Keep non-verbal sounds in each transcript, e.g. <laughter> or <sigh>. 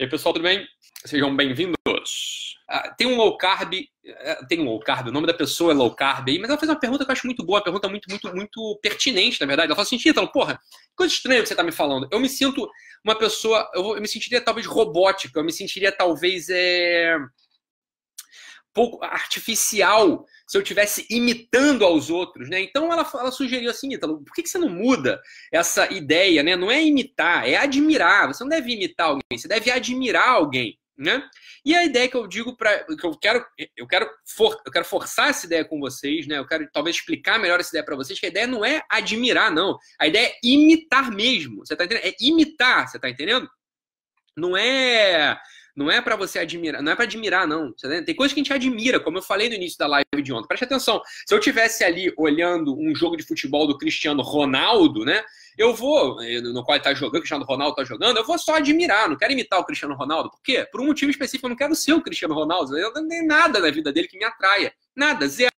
E aí, pessoal, tudo bem? Sejam bem-vindos. Ah, tem um low carb, eh, tem um low carb, o nome da pessoa é low carb aí, mas ela fez uma pergunta que eu acho muito boa, uma pergunta muito, muito, muito pertinente, na verdade. Ela falou assim, Títalo, porra, coisa estranha que você tá me falando. Eu me sinto uma pessoa, eu, eu me sentiria talvez robótica, eu me sentiria talvez é, pouco artificial se eu estivesse imitando aos outros, né? Então ela, ela sugeriu assim, Ítalo, por que, que você não muda essa ideia, né? Não é imitar, é admirar. Você não deve imitar alguém, você deve admirar alguém, né? E a ideia que eu digo para que eu quero eu quero for, eu quero forçar essa ideia com vocês, né? Eu quero talvez explicar melhor essa ideia para vocês, que a ideia não é admirar, não. A ideia é imitar mesmo. Você tá entendendo? É imitar, você tá entendendo? Não é não é para você admirar, não é para admirar, não. Tem coisas que a gente admira, como eu falei no início da live de ontem. Preste atenção. Se eu tivesse ali olhando um jogo de futebol do Cristiano Ronaldo, né? Eu vou, eh, no qual ele tá jogando, o Cristiano Ronaldo tá jogando, eu vou só admirar, não quero imitar o Cristiano Ronaldo. Por quê? Por um motivo específico, eu não quero ser o Cristiano Ronaldo. Eu não tenho nada na vida dele que me atraia. Nada, zero.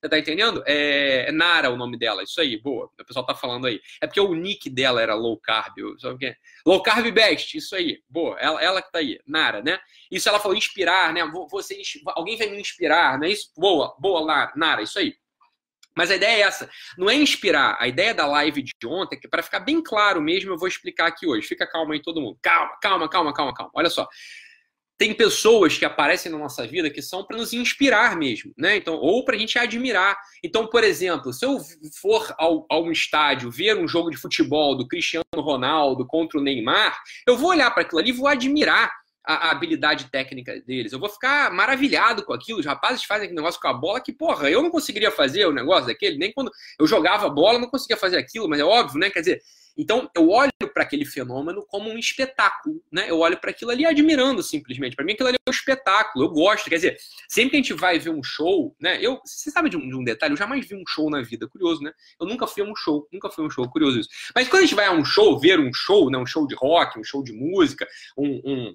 Você tá entendendo? É, é Nara o nome dela, isso aí, boa. O pessoal tá falando aí. É porque o nick dela era low carb. Sabe o que Low carb best, isso aí, boa. Ela, ela que tá aí, Nara, né? Isso ela falou inspirar, né? Você, alguém vai me inspirar, né? Isso, boa, boa, Nara, isso aí. Mas a ideia é essa, não é inspirar. A ideia da live de ontem, que para ficar bem claro mesmo, eu vou explicar aqui hoje. Fica calma aí todo mundo. Calma, calma, calma, calma, calma. Olha só tem pessoas que aparecem na nossa vida que são para nos inspirar mesmo, né? Então, ou para a gente admirar. Então, por exemplo, se eu for ao, a um estádio ver um jogo de futebol do Cristiano Ronaldo contra o Neymar, eu vou olhar para aquilo ali e vou admirar a, a, habilidade técnica deles. Eu vou ficar maravilhado com aquilo. Os rapazes fazem aquele negócio com a bola que, porra, eu não conseguiria fazer o negócio daquele, nem quando eu jogava bola, não conseguia fazer aquilo, mas é óbvio, né? Quer dizer, então, eu olho para aquele fenômeno como um espetáculo, né? Eu olho para aquilo ali admirando simplesmente. Para mim, aquilo ali é um espetáculo. Eu gosto. Quer dizer, sempre que a gente vai ver um show, né? Eu, você sabe de um, de um detalhe? Eu jamais vi um show na vida. Curioso, né? Eu nunca fui a um show. Nunca fui a um show. Curioso isso. Mas quando a gente vai a um show, ver um show, né? Um show de rock, um show de música, um, um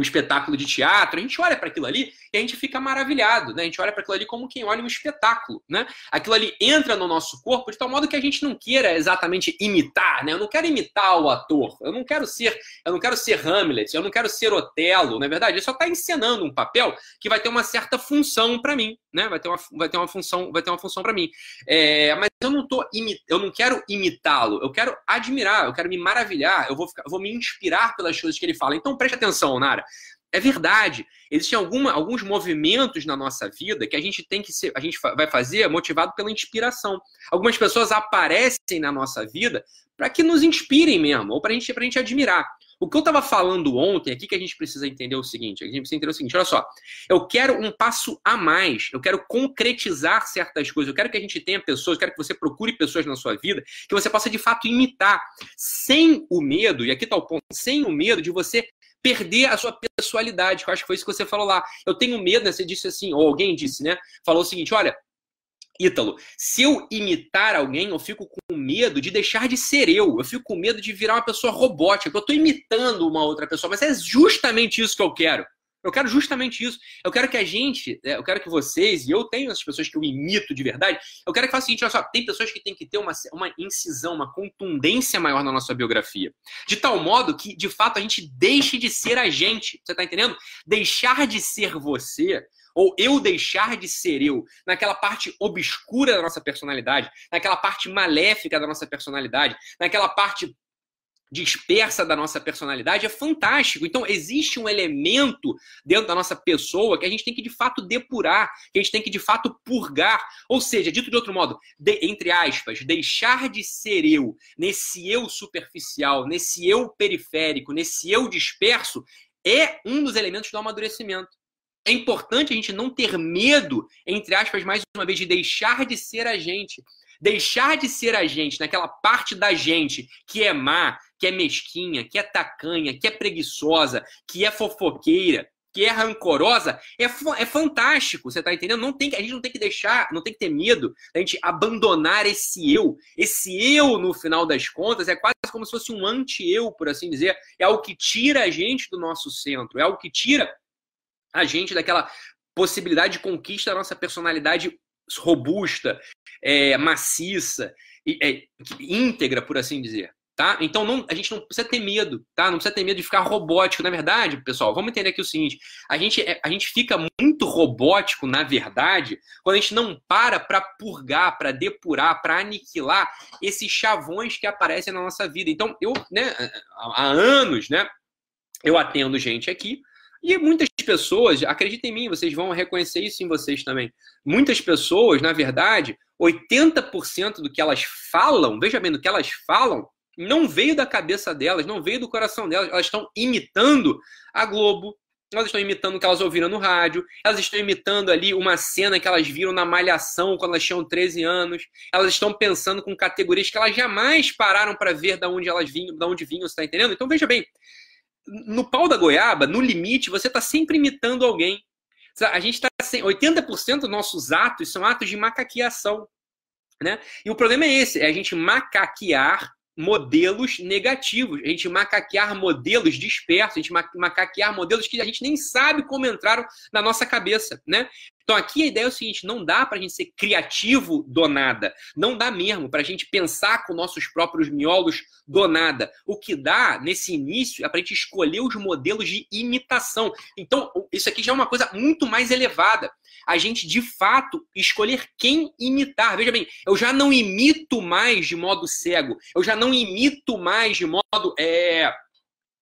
um espetáculo de teatro, a gente olha para aquilo ali e a gente fica maravilhado, né? A gente olha para aquilo ali como quem olha um espetáculo, né? Aquilo ali entra no nosso corpo de tal modo que a gente não queira exatamente imitar, né? Eu não quero imitar o ator, eu não quero ser, eu não quero ser Hamlet, eu não quero ser Otelo, na é verdade, ele só está encenando um papel que vai ter uma certa função para mim, né? Vai ter uma, vai ter uma função, vai ter uma função para mim. É, mas eu não tô eu não quero imitá-lo, eu quero admirar, eu quero me maravilhar, eu vou, ficar, eu vou me inspirar pelas coisas que ele fala. Então preste atenção? Nara. É verdade. Existem alguma, alguns movimentos na nossa vida que a gente tem que ser, a gente vai fazer motivado pela inspiração. Algumas pessoas aparecem na nossa vida para que nos inspirem mesmo, ou para gente, a gente admirar. O que eu estava falando ontem aqui que a gente precisa entender o seguinte: a gente precisa entender o seguinte, olha só, eu quero um passo a mais, eu quero concretizar certas coisas, eu quero que a gente tenha pessoas, eu quero que você procure pessoas na sua vida que você possa de fato imitar, sem o medo, e aqui está o ponto, sem o medo de você perder a sua pessoalidade, que eu acho que foi isso que você falou lá. Eu tenho medo, né? Você disse assim, ou alguém disse, né? Falou o seguinte: olha, Ítalo, se eu imitar alguém, eu fico com medo de deixar de ser eu. Eu fico com medo de virar uma pessoa robótica. Eu estou imitando uma outra pessoa, mas é justamente isso que eu quero. Eu quero justamente isso. Eu quero que a gente, é, eu quero que vocês, e eu tenho essas pessoas que eu imito de verdade, eu quero que faça o seguinte: olha só, tem pessoas que têm que ter uma, uma incisão, uma contundência maior na nossa biografia. De tal modo que, de fato, a gente deixe de ser a gente. Você está entendendo? Deixar de ser você ou eu deixar de ser eu, naquela parte obscura da nossa personalidade, naquela parte maléfica da nossa personalidade, naquela parte dispersa da nossa personalidade é fantástico. Então, existe um elemento dentro da nossa pessoa que a gente tem que de fato depurar, que a gente tem que de fato purgar. Ou seja, dito de outro modo, de, entre aspas, deixar de ser eu, nesse eu superficial, nesse eu periférico, nesse eu disperso, é um dos elementos do amadurecimento. É importante a gente não ter medo, entre aspas, mais uma vez, de deixar de ser a gente. Deixar de ser a gente, naquela parte da gente que é má, que é mesquinha, que é tacanha, que é preguiçosa, que é fofoqueira, que é rancorosa, é, é fantástico, você tá entendendo? Não tem, a gente não tem que deixar, não tem que ter medo da gente abandonar esse eu. Esse eu, no final das contas, é quase como se fosse um anti-eu, por assim dizer. É algo que tira a gente do nosso centro, é algo que tira a gente daquela possibilidade de conquista da nossa personalidade robusta, é, maciça, é, íntegra, por assim dizer. Tá? Então não, a gente não precisa ter medo, tá? Não precisa ter medo de ficar robótico. Na verdade, pessoal, vamos entender aqui o seguinte: a gente, é, a gente fica muito robótico, na verdade, quando a gente não para para purgar, para depurar, para aniquilar esses chavões que aparecem na nossa vida. Então, eu, né, há anos, né, eu atendo gente aqui e muitas pessoas, acreditem em mim, vocês vão reconhecer isso em vocês também. Muitas pessoas, na verdade, 80% do que elas falam, veja bem, do que elas falam, não veio da cabeça delas, não veio do coração delas. Elas estão imitando a Globo, elas estão imitando o que elas ouviram no rádio, elas estão imitando ali uma cena que elas viram na Malhação quando elas tinham 13 anos, elas estão pensando com categorias que elas jamais pararam para ver de onde elas vinham, de onde vinham, você está entendendo? Então veja bem, no pau da goiaba, no limite, você está sempre imitando alguém. A gente está 80% dos nossos atos são atos de macaqueação. Né? E o problema é esse: é a gente macaquear modelos negativos, a gente macaquear modelos dispersos, a gente macaquear modelos que a gente nem sabe como entraram na nossa cabeça, né? Então aqui a ideia é o seguinte: não dá para a gente ser criativo do nada. Não dá mesmo para a gente pensar com nossos próprios miolos do nada. O que dá nesse início é para a gente escolher os modelos de imitação. Então, isso aqui já é uma coisa muito mais elevada. A gente, de fato, escolher quem imitar. Veja bem, eu já não imito mais de modo cego. Eu já não imito mais de modo. É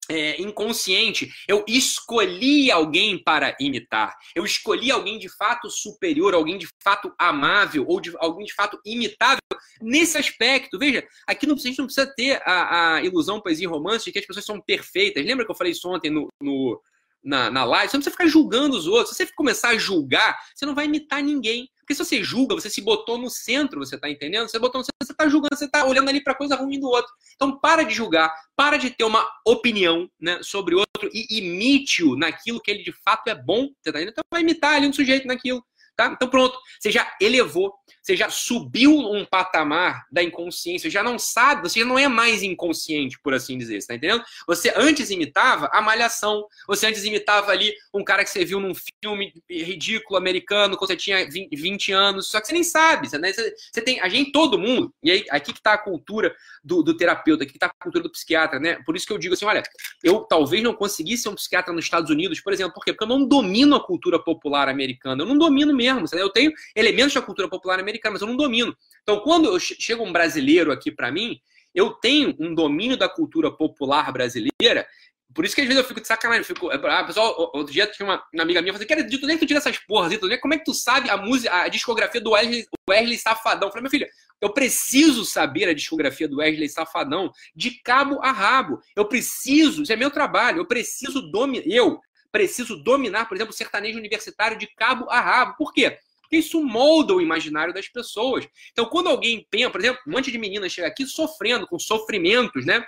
é, inconsciente. Eu escolhi alguém para imitar. Eu escolhi alguém de fato superior, alguém de fato amável, ou de, alguém de fato imitável nesse aspecto. Veja, aqui não, a gente não precisa ter a, a ilusão, poesia e romance de que as pessoas são perfeitas. Lembra que eu falei isso ontem no, no na, na live? Você não precisa ficar julgando os outros. Se você começar a julgar, você não vai imitar ninguém. Porque se você julga, você se botou no centro, você está entendendo? Você botou no centro, você está julgando, você está olhando ali para coisa ruim do outro. Então para de julgar, para de ter uma opinião né, sobre o outro e imite-o naquilo que ele de fato é bom. Você tá entendendo? Então vai imitar ali um sujeito naquilo. Tá? Então pronto, você já elevou, você já subiu um patamar da inconsciência, já não sabe, você já não é mais inconsciente, por assim dizer, você tá entendendo? Você antes imitava a malhação, você antes imitava ali um cara que você viu num filme ridículo americano quando você tinha 20 anos, só que você nem sabe, né? você, você tem, a gente, todo mundo, e aí aqui que tá a cultura do, do terapeuta, aqui que tá a cultura do psiquiatra, né? Por isso que eu digo assim, olha, eu talvez não conseguisse ser um psiquiatra nos Estados Unidos, por exemplo, por quê? Porque eu não domino a cultura popular americana, eu não domino mesmo mesmo. Eu tenho elementos da cultura popular americana, mas eu não domino. Então, quando chega um brasileiro aqui para mim, eu tenho um domínio da cultura popular brasileira. Por isso que às vezes eu fico de sacanagem. Fico, ah, pessoal, outro dia tinha uma, uma amiga minha falando, cara, onde é que tu tira essas porras? Como é que tu sabe a música, a discografia do Wesley, Wesley Safadão? Eu falei, meu filho, eu preciso saber a discografia do Wesley Safadão de cabo a rabo. Eu preciso, isso é meu trabalho, eu preciso dominar. Eu, preciso dominar, por exemplo, o sertanejo universitário de cabo a rabo. Por quê? Porque isso molda o imaginário das pessoas. Então, quando alguém pensa, por exemplo, um monte de meninas chega aqui sofrendo com sofrimentos, né?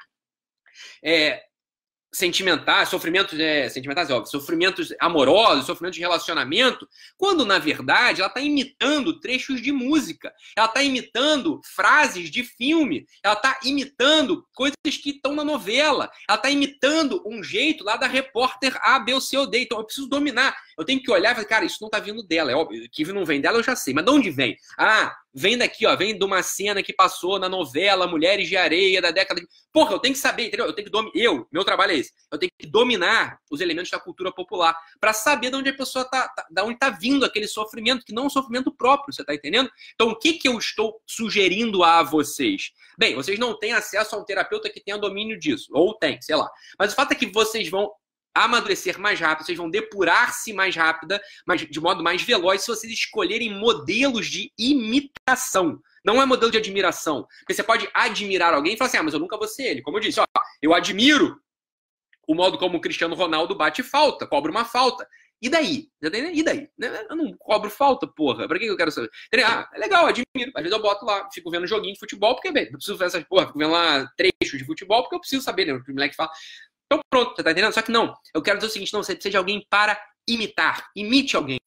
É, sentimentais, sofrimentos é, sentimentais, é óbvio, sofrimentos amorosos, sofrimentos de relacionamento, quando na verdade ela está imitando trechos de música, ela está imitando frases de filme, ela está imitando coisas que estão na novela, ela está imitando um jeito lá da repórter A, B ou C ou D. Então eu preciso dominar. Eu tenho que olhar e falar, cara, isso não está vindo dela. É óbvio que não vem dela, eu já sei. Mas de onde vem? Ah, vem daqui, ó, vem de uma cena que passou na novela Mulheres de Areia da década de. Porra, eu tenho que saber, entendeu? Eu tenho que dominar. Eu, meu trabalho é esse. Eu tenho que dominar os elementos da cultura popular para saber de onde a pessoa tá, tá, da onde tá vindo aquele sofrimento, que não é um sofrimento próprio, você tá entendendo? Então, o que que eu estou sugerindo a vocês? Bem, vocês não têm acesso a um terapeuta que tenha domínio disso, ou tem, sei lá. Mas o fato é que vocês vão amadurecer mais rápido, vocês vão depurar-se mais rápida, mas de modo mais veloz, se vocês escolherem modelos de imitação. Não é modelo de admiração. Porque você pode admirar alguém e falar assim: ah, mas eu nunca vou ser ele. Como eu disse, ó, eu admiro o modo como o Cristiano Ronaldo bate falta, cobra uma falta. E daí? E daí? Eu não cobro falta, porra. Pra que eu quero saber? Ah, é legal, admiro. Às vezes eu boto lá, fico vendo joguinho de futebol, porque, bem, eu preciso ver essas porra, fico vendo lá trechos de futebol, porque eu preciso saber, né? O que o moleque fala. Então pronto, você tá entendendo? Só que não, eu quero dizer o seguinte, não, você de alguém para imitar. Imite alguém.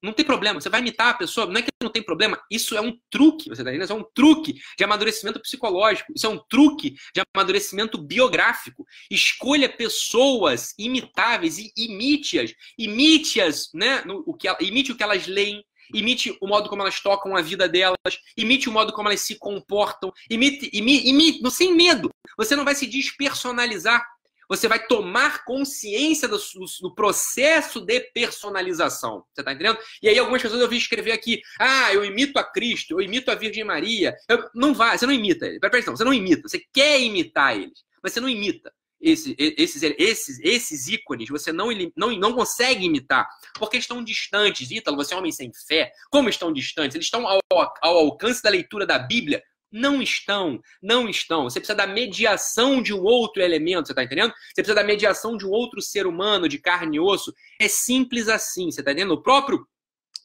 Não tem problema, você vai imitar a pessoa, não é que não tem problema, isso é um truque, você tá entendendo? Isso é um truque de amadurecimento psicológico, isso é um truque de amadurecimento biográfico. Escolha pessoas imitáveis e imite-as, imite-as, né? No, o que, imite o que elas leem, imite o modo como elas tocam a vida delas, imite o modo como elas se comportam, imite, imite, imite sem medo. Você não vai se despersonalizar. Você vai tomar consciência do, do, processo de personalização. Você está entendendo? E aí algumas pessoas eu vi escrever aqui, ah, eu imito a Cristo, eu imito a Virgem Maria. Eu, não vai, você não imita. Presta você não imita. Você quer imitar eles, mas você não imita esse, esses, esses, esses ícones você não, não, não consegue imitar, porque estão distantes. Ítalo, você é um homem sem fé. Como estão distantes? Eles estão ao, ao alcance da leitura da Bíblia? Não estão, não estão. Você precisa da mediação de um outro elemento, você está entendendo? Você precisa da mediação de um outro ser humano, de carne e osso. É simples assim, você está entendendo? O próprio,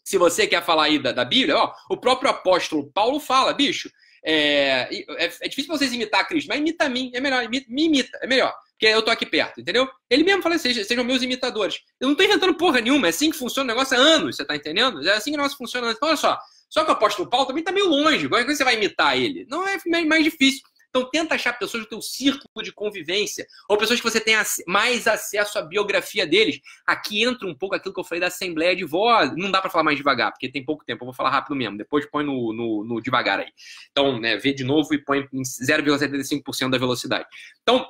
se você quer falar aí da, da Bíblia, ó, o próprio apóstolo Paulo fala, bicho, é, é, é, difícil vocês imitar Cristo, mas imita a mim, é melhor, imita, me imita, é melhor, porque eu tô aqui perto, entendeu? Ele mesmo fala assim, sejam meus imitadores. Eu não tô inventando porra nenhuma, é assim que funciona o negócio há anos, você tá entendendo? É assim que o negócio funciona. Então, olha só, só que o apóstolo Paulo também tá meio longe, como é que você vai imitar ele? Não é mais difícil. Então tenta achar pessoas do teu círculo de convivência, ou pessoas que você tenha mais acesso à biografia deles. Aqui entra um pouco aquilo que eu falei da Assembleia de Voz. Não dá para falar mais devagar, porque tem pouco tempo. Eu vou falar rápido mesmo. Depois põe no, no, no devagar aí. Então, né, vê de novo e põe em 0,75% da velocidade. Então,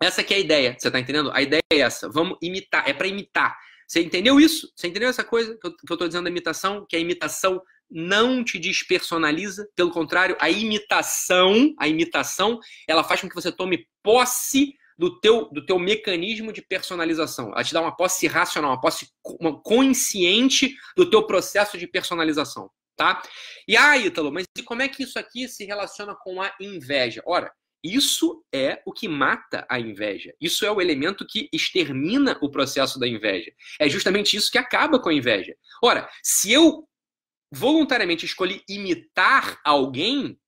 essa aqui é a ideia. Você tá entendendo? A ideia é essa. Vamos imitar. É para imitar. Você entendeu isso? Você entendeu essa coisa que eu, tô dizendo da imitação? Que a imitação não te despersonaliza, pelo contrário, a imitação, a imitação, ela faz com que você tome posse do teu, do teu mecanismo de personalização. Ela te dá uma posse racional, uma posse uma consciente do teu processo de personalização, tá? E ah, Ítalo, mas e como é que isso aqui se relaciona com a inveja? Ora, isso é o que mata a inveja. Isso é o elemento que extermina o processo da inveja. É justamente isso que acaba com a inveja. Ora, se eu voluntariamente escolhi imitar alguém,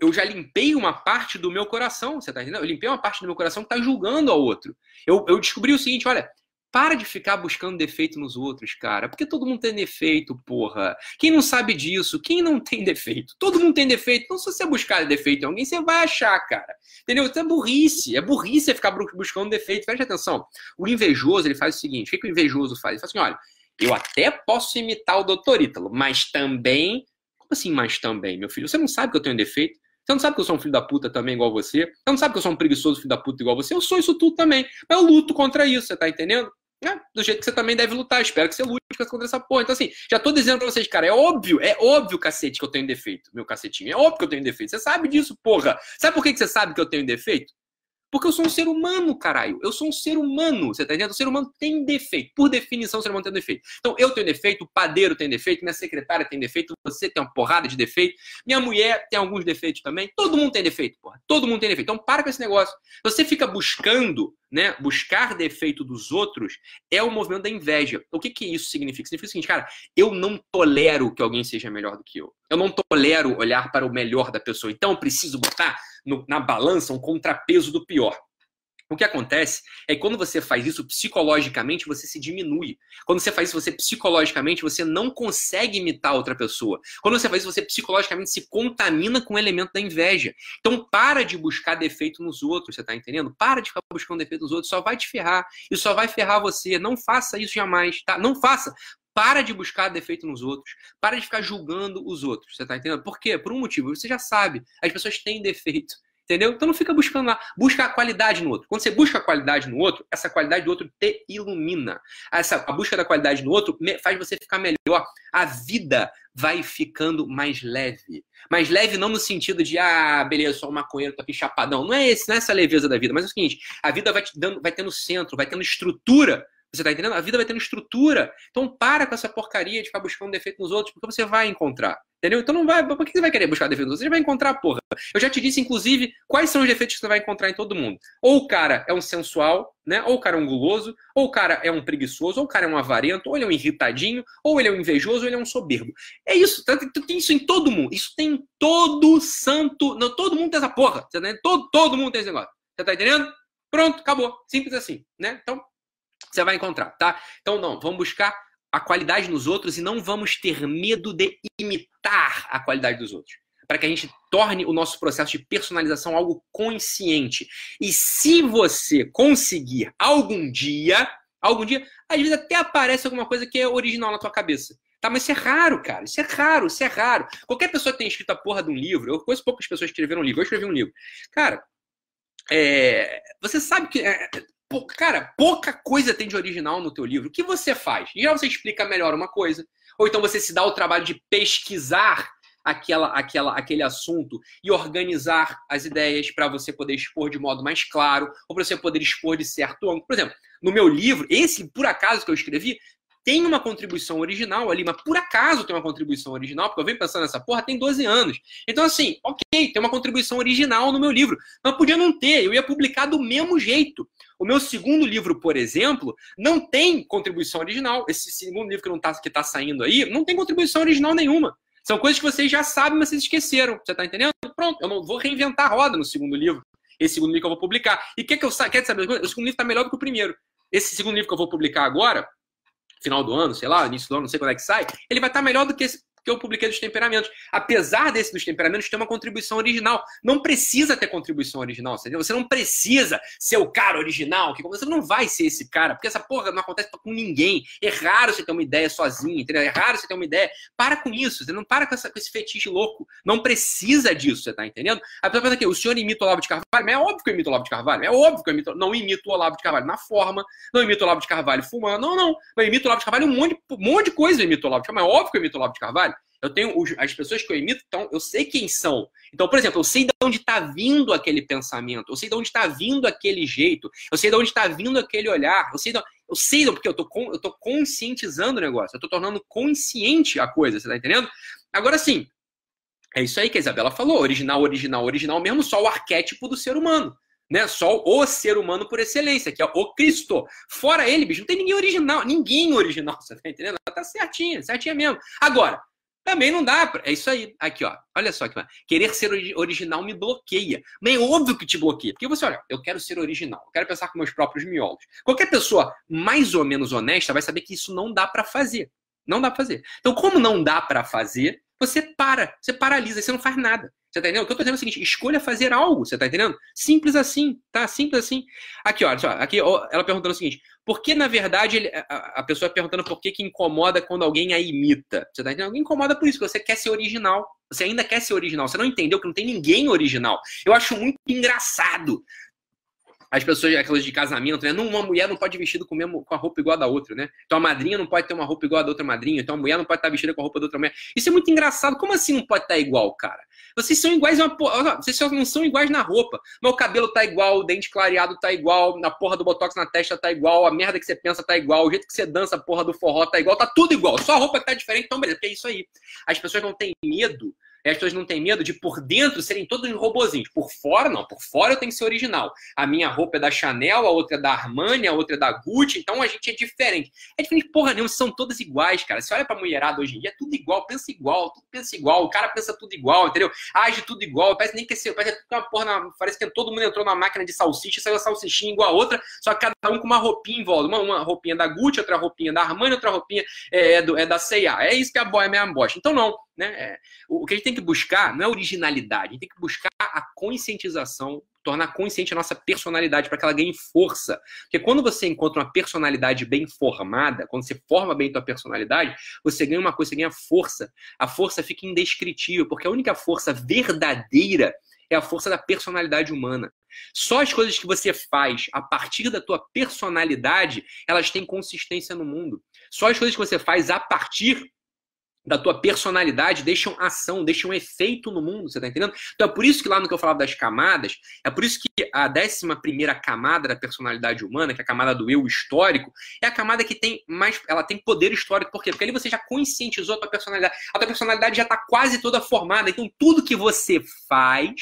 eu já limpei uma parte do meu coração, você tá entendendo? Eu limpei uma parte do meu coração que tá julgando ao outro. Eu, eu descobri o seguinte, olha, para de ficar buscando defeito nos outros, cara. Porque todo mundo tem defeito, porra. Quem não sabe disso? Quem não tem defeito? Todo mundo tem defeito. Então, se você buscar defeito em alguém, você vai achar, cara. Entendeu? Então é burrice. É burrice ficar buscando defeito. Preste atenção. O invejoso, ele faz o seguinte. O que, que o invejoso faz? Ele faz assim, olha, eu até posso imitar o doutor Ítalo, mas também. Como assim, mas também, meu filho? Você não sabe que eu tenho defeito? Você não sabe que eu sou um filho da puta também igual você? Você não sabe que eu sou um preguiçoso filho da puta igual você? Eu sou isso tudo também. Mas eu luto contra isso, você tá entendendo? É, do jeito que você também deve lutar. Espero que você lute contra essa porra. Então, assim, já tô dizendo pra vocês, cara, é óbvio, é óbvio, cacete, que eu tenho defeito, meu cacetinho. É óbvio que eu tenho defeito. Você sabe disso, porra. Sabe por que você sabe que eu tenho defeito? Porque eu sou um ser humano, caralho. Eu sou um ser humano. Você tá entendendo? O ser humano tem defeito. Por definição, o ser humano tem defeito. Então, eu tenho defeito, o padeiro tem defeito, minha secretária tem defeito, você tem uma porrada de defeito, minha mulher tem alguns defeitos também. Todo mundo tem defeito, porra. Todo mundo tem defeito. Então, para com esse negócio. Você fica buscando, né? Buscar defeito dos outros é o movimento da inveja. O que, que isso significa? Significa o seguinte, cara, eu não tolero que alguém seja melhor do que eu. Eu não tolero olhar para o melhor da pessoa. Então, eu preciso botar no, na balança um contrapeso do pior. O que acontece é que quando você faz isso psicologicamente, você se diminui. Quando você faz isso você psicologicamente, você não consegue imitar outra pessoa. Quando você faz isso, você psicologicamente se contamina com o elemento da inveja. Então para de buscar defeito nos outros, você tá entendendo? Para de ficar buscando defeito nos outros, só vai te ferrar. E só vai ferrar você. Não faça isso jamais, tá? Não faça. Para de buscar defeito nos outros. Para de ficar julgando os outros. Você tá entendendo? Por quê? Por um motivo. Você já sabe. As pessoas têm defeito. Entendeu? Então não fica buscando lá. Busca a qualidade no outro. Quando você busca a qualidade no outro, essa qualidade do outro te ilumina. Essa, a busca da qualidade no outro faz você ficar melhor. A vida vai ficando mais leve. Mais leve não no sentido de, ah, beleza, só um maconheiro, tô aqui chapadão. Não é esse, não é essa leveza da vida. Mas é o seguinte, a vida vai, te dando, vai tendo centro, vai tendo estrutura você tá entendendo? A vida vai tendo estrutura. Então para com essa porcaria de ficar buscando defeito nos outros, porque você vai encontrar. Entendeu? Então não vai. Por que você vai querer buscar defeito nos outros? Você vai encontrar, porra. Eu já te disse, inclusive, quais são os defeitos que você vai encontrar em todo mundo. Ou o cara é um sensual, né? Ou o cara é um guloso, ou o cara é um preguiçoso, ou o cara é um avarento, ou ele é um irritadinho, ou ele é um invejoso, ou ele é um soberbo. É isso. Tem isso em todo mundo. Isso tem em todo santo. Não, todo mundo tem essa porra. Tá todo, todo mundo tem esse negócio. Você tá entendendo? Pronto, acabou. Simples assim, né? Então, você vai encontrar, tá? Então, não, vamos buscar a qualidade nos outros e não vamos ter medo de imitar a qualidade dos outros. Para que a gente torne o nosso processo de personalização algo consciente. E se você conseguir algum dia, Algum dia, às vezes até aparece alguma coisa que é original na tua cabeça. Tá, mas isso é raro, cara. Isso é raro, isso é raro. Qualquer pessoa que tenha escrito a porra de um livro, eu conheço poucas pessoas que escreveram um livro, eu escrevi um livro. Cara, é, você sabe que. É, cara, pouca coisa tem de original no teu livro. O que você faz? Geral, você explica melhor uma coisa. Ou então você se dá o trabalho de pesquisar aquela, aquela, aquele assunto e organizar as ideias para você poder expor de modo mais claro, ou para você poder expor de certo ângulo. Por exemplo, no meu livro, esse por acaso que eu escrevi, tem uma contribuição original ali, mas por acaso tem uma contribuição original, porque eu venho pensando nessa porra tem 12 anos. Então, assim, ok, tem uma contribuição original no meu livro, mas podia não ter, eu ia publicar do mesmo jeito. O meu segundo livro, por exemplo, não tem contribuição original. Esse segundo livro que não tá, que tá saindo aí, não tem contribuição original nenhuma. São coisas que vocês já sabem, mas vocês esqueceram. Você tá entendendo? Pronto, eu não vou reinventar a roda no segundo livro. Esse segundo livro que eu vou publicar. E quer que eu quer saber? O segundo livro tá melhor do que o primeiro. Esse segundo livro que eu vou publicar agora, final do ano, sei lá, início do ano, não sei quando é que sai, ele vai estar melhor do que esse que eu publiquei dos temperamentos. Apesar desse dos temperamentos ter uma contribuição original. Não precisa ter contribuição original, entendeu? Você não precisa ser o cara original, que você não vai ser esse cara, porque essa porra não acontece com ninguém. É raro você ter uma ideia sozinho, entendeu? É raro você ter uma ideia. Para com isso, você não para com, essa, com esse fetiche louco. Não precisa disso, você tá entendendo? A pessoa pensa aqui, o senhor imita o Olavo de Carvalho? Mas é óbvio que eu imito o Olavo de Carvalho. É óbvio que eu imito, não imito o Olavo de Carvalho na forma, não imito o Olavo de Carvalho fumando, não, não. Eu imito o Olavo de Carvalho um monte, um monte de coisa eu imito o Olavo de Carvalho. Mas é óbvio que eu imito o Olavo de Carvalho. Eu tenho as pessoas que eu imito, então eu sei quem são. Então, por exemplo, eu sei de onde está vindo aquele pensamento, eu sei de onde está vindo aquele jeito, eu sei de onde está vindo aquele olhar, eu sei, de, eu sei porque eu tô, eu tô conscientizando o negócio, eu tô tornando consciente a coisa, você tá entendendo? Agora sim, é isso aí que a Isabela falou, original, original, original mesmo, só o arquétipo do ser humano. Né? Só o ser humano por excelência, que é o Cristo. Fora ele, bicho, não tem ninguém original, ninguém original, <laughs> você tá entendendo? Tá certinha, certinha mesmo. Agora, também não dá. Pra... É isso aí. Aqui, ó. Olha só que Querer ser original me bloqueia. Mas é óbvio que te bloqueia. Porque você, olha, eu quero ser original. Eu quero pensar com meus próprios miolos. Qualquer pessoa mais ou menos honesta vai saber que isso não dá para fazer. Não dá pra fazer. Então, como não dá para fazer, você para. Você paralisa. Você não faz nada. Você tá entendendo? O que eu tô dizendo é o seguinte: escolha fazer algo, você tá entendendo? Simples assim, tá? Simples assim. Aqui, olha só, aqui ela perguntando o seguinte: por que, na verdade, ele, a, a, pessoa perguntando por que, que incomoda quando alguém a imita? Você tá entendendo? Alguém incomoda por isso, que você quer ser original. Você ainda quer ser original. Você não entendeu que não tem ninguém original. Eu acho muito engraçado as pessoas, aquelas de casamento, né? Uma mulher não pode vestir com, mesmo, com a roupa igual a da outra, né? Então a madrinha não pode ter uma roupa igual a da outra madrinha, então a mulher não pode estar vestida com a roupa da outra mulher. Isso é muito engraçado. Como assim não pode estar igual, cara? Vocês são iguais uma porra. Vocês só não são iguais na roupa. Meu cabelo tá igual, o dente clareado tá igual, na porra do botox na testa tá igual, a merda que você pensa tá igual, o jeito que você dança a porra do forró tá igual, tá tudo igual. Só a roupa que tá diferente, então beleza, porque é isso aí. As pessoas não têm medo as pessoas não têm medo de por dentro serem todos robozinhos. Por fora, não. Por fora eu tenho que ser original. A minha roupa é da Chanel, a outra é da Armani, a outra é da Gucci. Então a gente é diferente. É diferente porra nenhuma, são todas iguais, cara. Você olha pra mulherada hoje em dia, é tudo igual, pensa igual, tudo pensa igual. O cara pensa tudo igual, entendeu? Age tudo igual. Parece nem que ser. Parece que uma porra na, parece que todo mundo entrou na máquina de salsicha, saiu a salsichinha igual a outra, só que cada um com uma roupinha em volta. Uma, uma roupinha da Gucci, outra roupinha da Armani, outra roupinha é, é, do, é da C&A. É isso que a boia é minha bosta. Então não. Né? É, o que a gente tem que buscar não é originalidade, a gente tem que buscar a conscientização, tornar consciente a nossa personalidade para que ela ganhe força. Porque quando você encontra uma personalidade bem formada, quando você forma bem a tua personalidade, você ganha uma coisa, você ganha força. A força fica indescritível, porque a única força verdadeira é a força da personalidade humana. Só as coisas que você faz a partir da tua personalidade, elas têm consistência no mundo. Só as coisas que você faz a partir da tua personalidade deixam ação, deixam efeito no mundo, você tá entendendo? Então é por isso que lá no que eu falava das camadas, é por isso que a décima primeira camada da personalidade humana, que é a camada do eu histórico, é a camada que tem mais, ela tem poder histórico, por quê? Porque ali você já conscientizou a tua personalidade, a tua personalidade já tá quase toda formada, então tudo que você faz,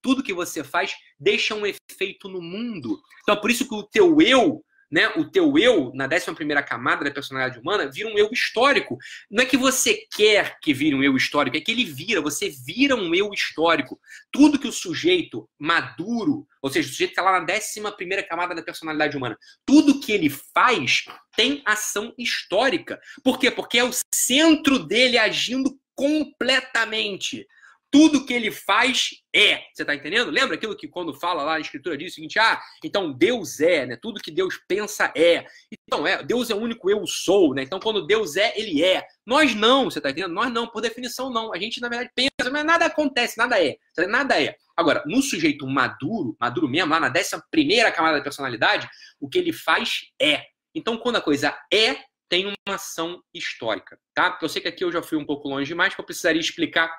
tudo que você faz deixa um efeito no mundo. Então é por isso que o teu eu né, o teu eu, na 11 camada da personalidade humana, vira um eu histórico. Não é que você quer que vire um eu histórico, é que ele vira, você vira um eu histórico. Tudo que o sujeito maduro, ou seja, o sujeito que está lá na 11 camada da personalidade humana, tudo que ele faz tem ação histórica. Por quê? Porque é o centro dele agindo completamente tudo que ele faz é. Você está entendendo? Lembra aquilo que quando fala lá na escritura diz o seguinte: ah, então Deus é, né? Tudo que Deus pensa é. Então, é, Deus é o único eu sou, né? Então, quando Deus é, ele é. Nós não, você está entendendo? Nós não, por definição, não. A gente, na verdade, pensa, mas nada acontece, nada é. Nada é. Agora, no sujeito maduro, maduro mesmo, lá na décima primeira camada da personalidade, o que ele faz é. Então, quando a coisa é, tem uma ação histórica, tá? Eu sei que aqui eu já fui um pouco longe demais, que eu precisaria explicar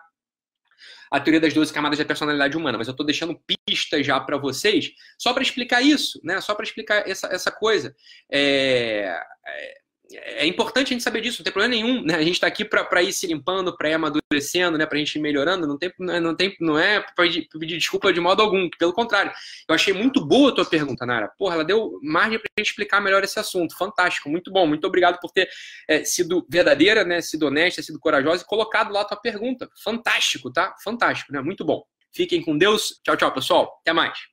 a teoria das 12 camadas da personalidade humana, mas eu estou deixando pistas já para vocês, só para explicar isso, né? Só para explicar essa, essa coisa. É, é, importante a gente saber disso, não tem problema nenhum, né? A gente está aqui para ir se limpando, para ir amadurecendo, né? Para a gente ir melhorando, não tem, não tem, não é para pedir, pedir, desculpa de modo algum, pelo contrário. Eu achei muito boa a tua pergunta, Nara. Porra, ela deu margem para a gente explicar melhor esse assunto. Fantástico, muito bom, muito obrigado por ter é, sido verdadeira, né? Sido honesta, sido corajosa e colocado lá a tua pergunta. Fantástico, tá? Fantástico, né? Muito bom. Fiquem com Deus. Tchau, tchau, pessoal. Até mais.